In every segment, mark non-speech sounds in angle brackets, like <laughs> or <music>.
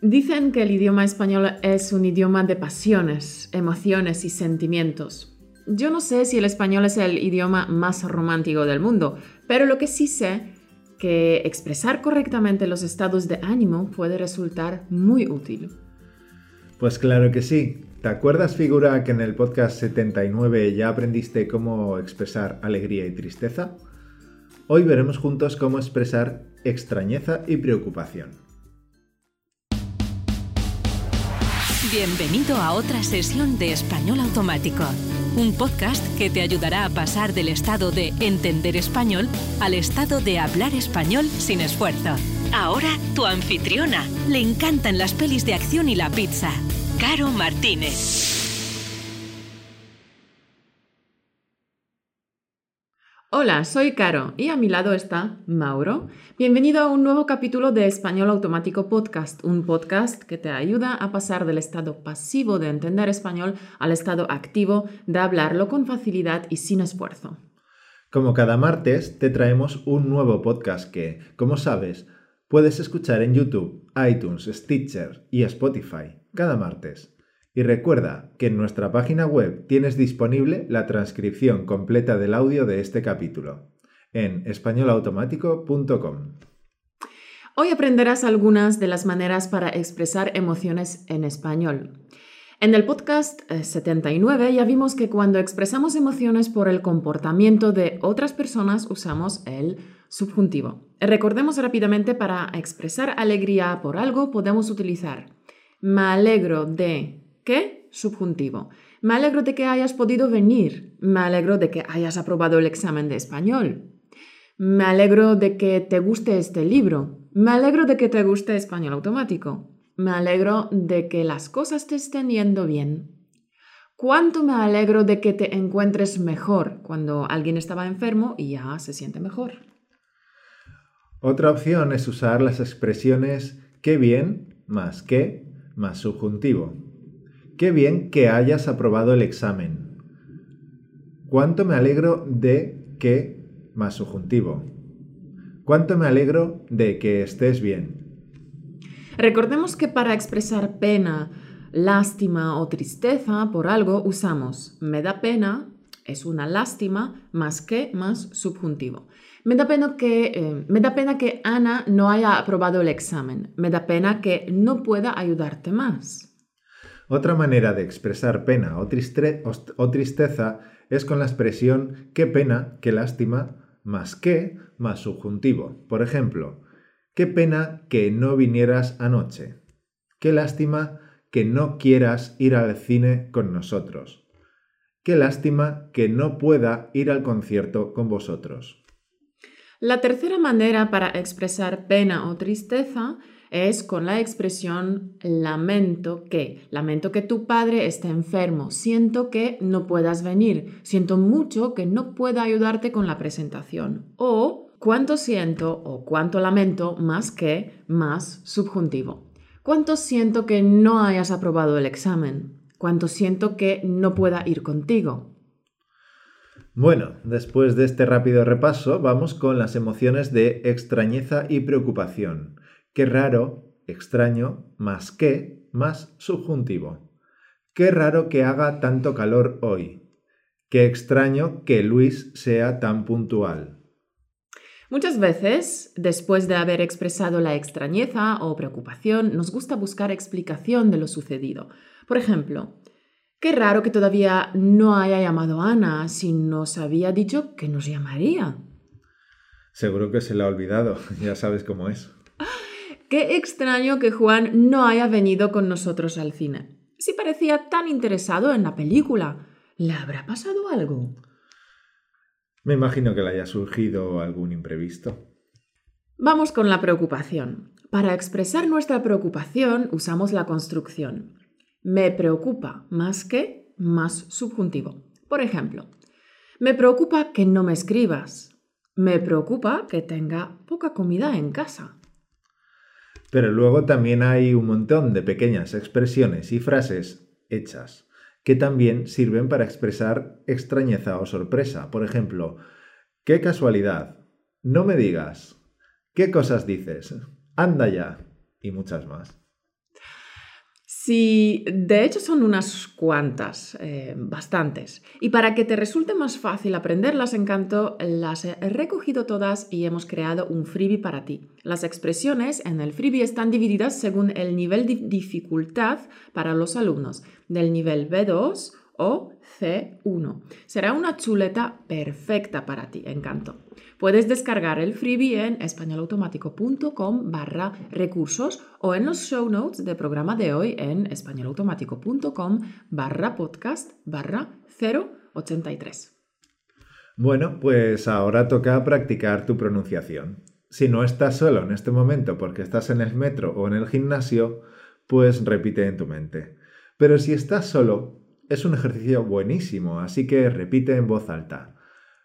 Dicen que el idioma español es un idioma de pasiones, emociones y sentimientos. Yo no sé si el español es el idioma más romántico del mundo, pero lo que sí sé que expresar correctamente los estados de ánimo puede resultar muy útil. Pues claro que sí. ¿Te acuerdas, figura, que en el podcast 79 ya aprendiste cómo expresar alegría y tristeza? Hoy veremos juntos cómo expresar extrañeza y preocupación. Bienvenido a otra sesión de Español Automático, un podcast que te ayudará a pasar del estado de entender español al estado de hablar español sin esfuerzo. Ahora tu anfitriona. Le encantan las pelis de acción y la pizza. Caro Martínez. Hola, soy Caro y a mi lado está Mauro. Bienvenido a un nuevo capítulo de Español Automático Podcast, un podcast que te ayuda a pasar del estado pasivo de entender español al estado activo de hablarlo con facilidad y sin esfuerzo. Como cada martes, te traemos un nuevo podcast que, como sabes, puedes escuchar en YouTube, iTunes, Stitcher y Spotify cada martes. Y recuerda que en nuestra página web tienes disponible la transcripción completa del audio de este capítulo en españolautomático.com. Hoy aprenderás algunas de las maneras para expresar emociones en español. En el podcast 79 eh, ya vimos que cuando expresamos emociones por el comportamiento de otras personas usamos el subjuntivo. Recordemos rápidamente para expresar alegría por algo podemos utilizar me alegro de ¿Qué? Subjuntivo. Me alegro de que hayas podido venir. Me alegro de que hayas aprobado el examen de español. Me alegro de que te guste este libro. Me alegro de que te guste español automático. Me alegro de que las cosas te estén yendo bien. ¿Cuánto me alegro de que te encuentres mejor cuando alguien estaba enfermo y ya se siente mejor? Otra opción es usar las expresiones qué bien más qué más subjuntivo. Qué bien que hayas aprobado el examen. Cuánto me alegro de que más subjuntivo. Cuánto me alegro de que estés bien. Recordemos que para expresar pena, lástima o tristeza por algo usamos me da pena, es una lástima, más que más subjuntivo. Me da, pena que, eh, me da pena que Ana no haya aprobado el examen. Me da pena que no pueda ayudarte más. Otra manera de expresar pena o, tristeza es con la expresión qué pena, qué lástima, más qué, más subjuntivo. Por ejemplo, qué pena que no vinieras anoche. Qué lástima que no quieras ir al cine con nosotros. Qué lástima que no pueda ir al concierto con vosotros. La tercera manera para expresar pena o tristeza es con la expresión lamento que, lamento que tu padre esté enfermo, siento que no puedas venir, siento mucho que no pueda ayudarte con la presentación. O cuánto siento o cuánto lamento más que más subjuntivo. Cuánto siento que no hayas aprobado el examen. Cuánto siento que no pueda ir contigo. Bueno, después de este rápido repaso, vamos con las emociones de extrañeza y preocupación. Qué raro, extraño, más que, más subjuntivo. Qué raro que haga tanto calor hoy. Qué extraño que Luis sea tan puntual. Muchas veces, después de haber expresado la extrañeza o preocupación, nos gusta buscar explicación de lo sucedido. Por ejemplo, qué raro que todavía no haya llamado a Ana si nos había dicho que nos llamaría. Seguro que se la ha olvidado, <laughs> ya sabes cómo es. Qué extraño que Juan no haya venido con nosotros al cine. Si parecía tan interesado en la película, ¿le habrá pasado algo? Me imagino que le haya surgido algún imprevisto. Vamos con la preocupación. Para expresar nuestra preocupación usamos la construcción. Me preocupa más que más subjuntivo. Por ejemplo, me preocupa que no me escribas. Me preocupa que tenga poca comida en casa. Pero luego también hay un montón de pequeñas expresiones y frases hechas que también sirven para expresar extrañeza o sorpresa. Por ejemplo, qué casualidad, no me digas, qué cosas dices, anda ya y muchas más. Sí, de hecho son unas cuantas, eh, bastantes. Y para que te resulte más fácil aprenderlas, Encanto, las he recogido todas y hemos creado un freebie para ti. Las expresiones en el freebie están divididas según el nivel de dificultad para los alumnos, del nivel B2 o C1. Será una chuleta perfecta para ti, Encanto. Puedes descargar el freebie en españolautomático.com barra recursos o en los show notes del programa de hoy en españolautomático.com barra podcast barra 083. Bueno, pues ahora toca practicar tu pronunciación. Si no estás solo en este momento porque estás en el metro o en el gimnasio, pues repite en tu mente. Pero si estás solo, es un ejercicio buenísimo, así que repite en voz alta.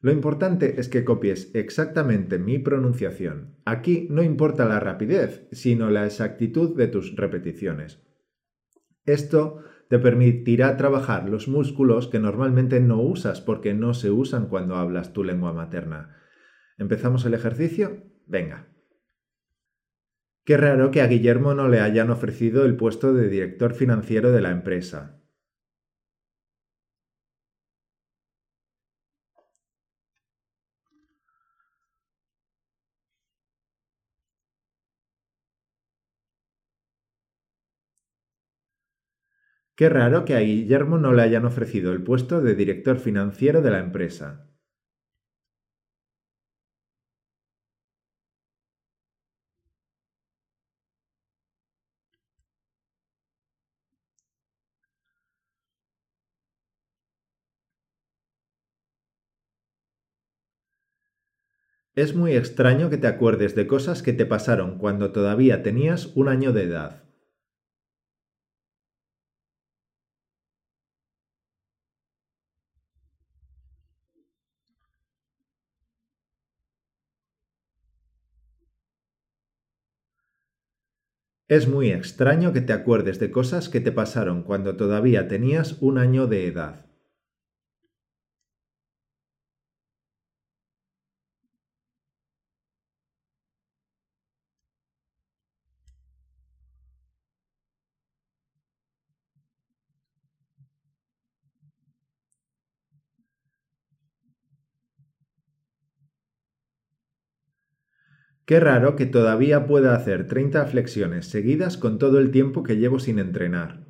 Lo importante es que copies exactamente mi pronunciación. Aquí no importa la rapidez, sino la exactitud de tus repeticiones. Esto te permitirá trabajar los músculos que normalmente no usas porque no se usan cuando hablas tu lengua materna. ¿Empezamos el ejercicio? Venga. Qué raro que a Guillermo no le hayan ofrecido el puesto de director financiero de la empresa. Qué raro que a Guillermo no le hayan ofrecido el puesto de director financiero de la empresa. Es muy extraño que te acuerdes de cosas que te pasaron cuando todavía tenías un año de edad. Es muy extraño que te acuerdes de cosas que te pasaron cuando todavía tenías un año de edad. Qué raro que todavía pueda hacer 30 flexiones seguidas con todo el tiempo que llevo sin entrenar.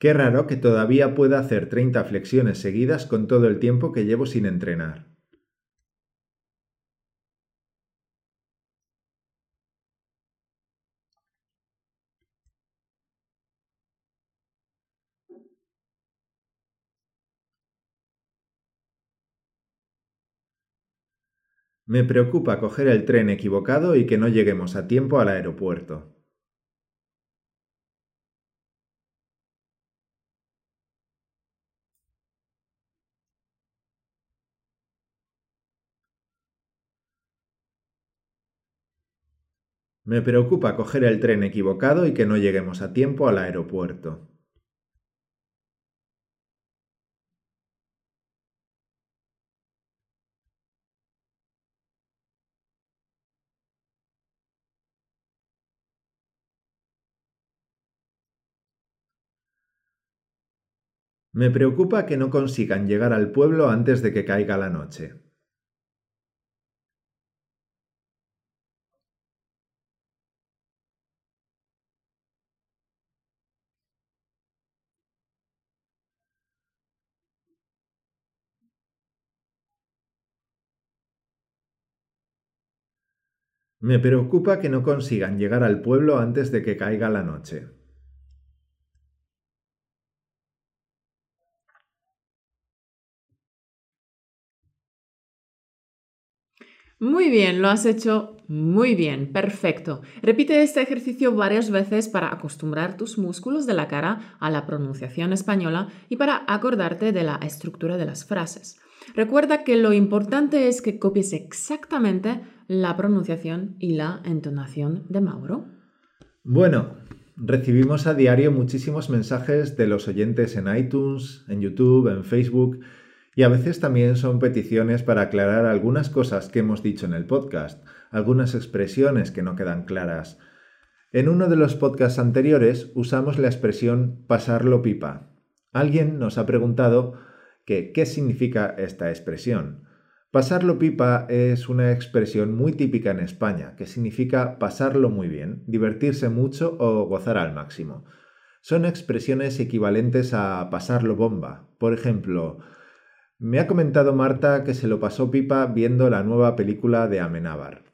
Qué raro que todavía pueda hacer 30 flexiones seguidas con todo el tiempo que llevo sin entrenar. Me preocupa coger el tren equivocado y que no lleguemos a tiempo al aeropuerto. Me preocupa coger el tren equivocado y que no lleguemos a tiempo al aeropuerto. Me preocupa que no consigan llegar al pueblo antes de que caiga la noche. Me preocupa que no consigan llegar al pueblo antes de que caiga la noche. Muy bien, lo has hecho muy bien, perfecto. Repite este ejercicio varias veces para acostumbrar tus músculos de la cara a la pronunciación española y para acordarte de la estructura de las frases. Recuerda que lo importante es que copies exactamente la pronunciación y la entonación de Mauro. Bueno, Recibimos a diario muchísimos mensajes de los oyentes en iTunes, en YouTube, en Facebook y a veces también son peticiones para aclarar algunas cosas que hemos dicho en el podcast, algunas expresiones que no quedan claras. En uno de los podcasts anteriores usamos la expresión pasarlo pipa. Alguien nos ha preguntado que qué significa esta expresión. Pasarlo pipa es una expresión muy típica en España, que significa pasarlo muy bien, divertirse mucho o gozar al máximo. Son expresiones equivalentes a pasarlo bomba. Por ejemplo, me ha comentado Marta que se lo pasó pipa viendo la nueva película de Amenábar.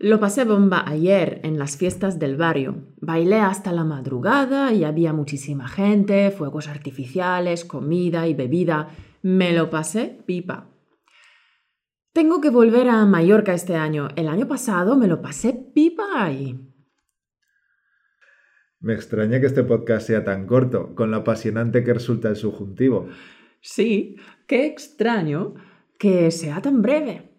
Lo pasé bomba ayer en las fiestas del barrio. Bailé hasta la madrugada y había muchísima gente, fuegos artificiales, comida y bebida. Me lo pasé pipa. Tengo que volver a Mallorca este año. El año pasado me lo pasé pipa ahí. Me extraña que este podcast sea tan corto, con lo apasionante que resulta el subjuntivo. Sí, qué extraño que sea tan breve.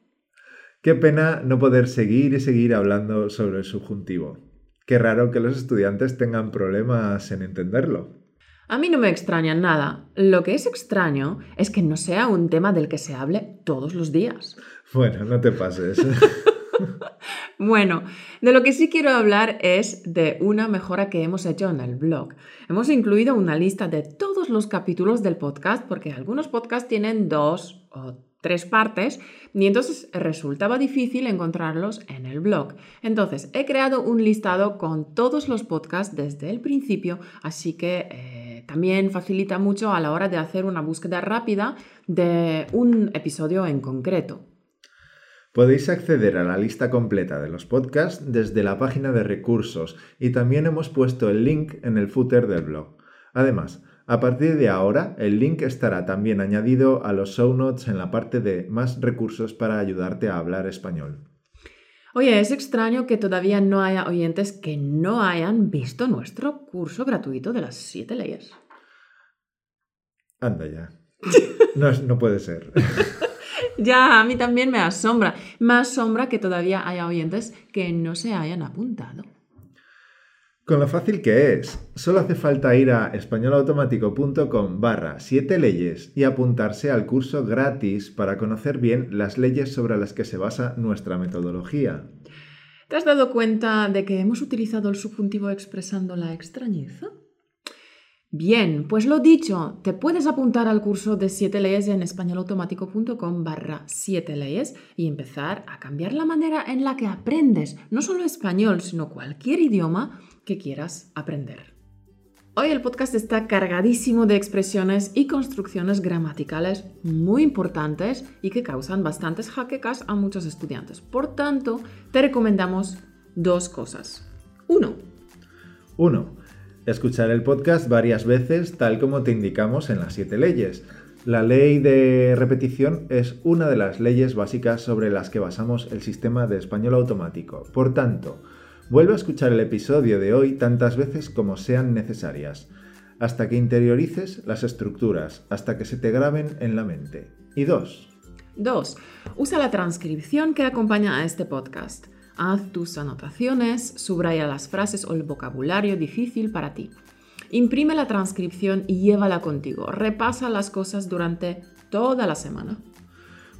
Qué pena no poder seguir y seguir hablando sobre el subjuntivo. Qué raro que los estudiantes tengan problemas en entenderlo. A mí no me extraña nada. Lo que es extraño es que no sea un tema del que se hable todos los días. Bueno, no te pases. <laughs> <laughs> bueno, de lo que sí quiero hablar es de una mejora que hemos hecho en el blog. Hemos incluido una lista de todos los capítulos del podcast porque algunos podcasts tienen dos o tres partes y entonces resultaba difícil encontrarlos en el blog. Entonces he creado un listado con todos los podcasts desde el principio, así que... Eh, también facilita mucho a la hora de hacer una búsqueda rápida de un episodio en concreto. Podéis acceder a la lista completa de los podcasts desde la página de recursos y también hemos puesto el link en el footer del blog. Además, a partir de ahora, el link estará también añadido a los show notes en la parte de más recursos para ayudarte a hablar español. Oye, es extraño que todavía no haya oyentes que no hayan visto nuestro curso gratuito de las siete leyes. Anda ya. No, no puede ser. <laughs> ya, a mí también me asombra. Me asombra que todavía haya oyentes que no se hayan apuntado. Con lo fácil que es, solo hace falta ir a españolautomático.com barra 7 leyes y apuntarse al curso gratis para conocer bien las leyes sobre las que se basa nuestra metodología. ¿Te has dado cuenta de que hemos utilizado el subjuntivo expresando la extrañeza? Bien, pues lo dicho, te puedes apuntar al curso de 7 leyes en españolautomático.com barra 7 leyes y empezar a cambiar la manera en la que aprendes no solo español, sino cualquier idioma que quieras aprender. Hoy el podcast está cargadísimo de expresiones y construcciones gramaticales muy importantes y que causan bastantes jaquecas a muchos estudiantes. Por tanto, te recomendamos dos cosas. Uno. Uno. Escuchar el podcast varias veces tal como te indicamos en las siete leyes. La ley de repetición es una de las leyes básicas sobre las que basamos el sistema de español automático. Por tanto, Vuelve a escuchar el episodio de hoy tantas veces como sean necesarias, hasta que interiorices las estructuras, hasta que se te graben en la mente. Y dos. Dos. Usa la transcripción que acompaña a este podcast. Haz tus anotaciones, subraya las frases o el vocabulario difícil para ti. Imprime la transcripción y llévala contigo. Repasa las cosas durante toda la semana.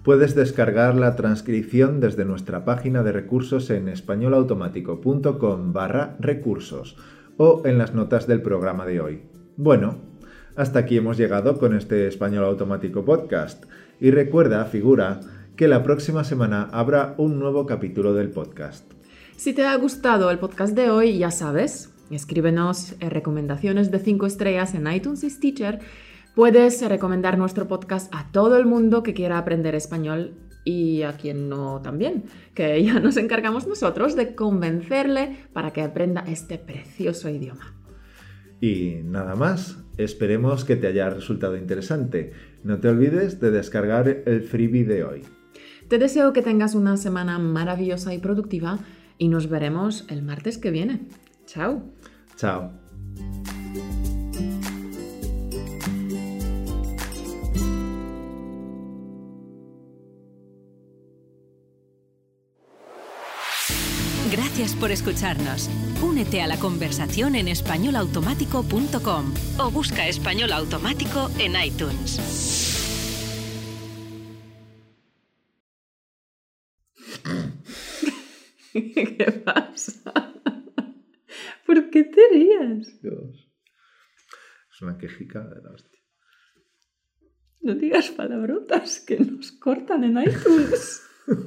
Puedes descargar la transcripción desde nuestra página de recursos en españolautomático.com barra recursos o en las notas del programa de hoy. Bueno, hasta aquí hemos llegado con este Español Automático Podcast. Y recuerda, figura, que la próxima semana habrá un nuevo capítulo del podcast. Si te ha gustado el podcast de hoy, ya sabes, escríbenos recomendaciones de 5 estrellas en iTunes y Stitcher Puedes recomendar nuestro podcast a todo el mundo que quiera aprender español y a quien no también, que <laughs> ya nos encargamos nosotros de convencerle para que aprenda este precioso idioma. Y nada más, esperemos que te haya resultado interesante. No te olvides de descargar el freebie de hoy. Te deseo que tengas una semana maravillosa y productiva y nos veremos el martes que viene. Chao. Chao. Gracias por escucharnos. Únete a la conversación en españolautomático.com o busca Español Automático en iTunes. <laughs> ¿Qué pasa? ¿Por qué te rías? Dios. Es una quejica de la hostia. No digas palabrotas que nos cortan en iTunes. <laughs>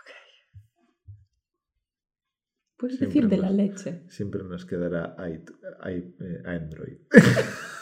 Ok. Puedes Siempre decir de la leche. Siempre nos quedará i- i- eh, Android. <laughs>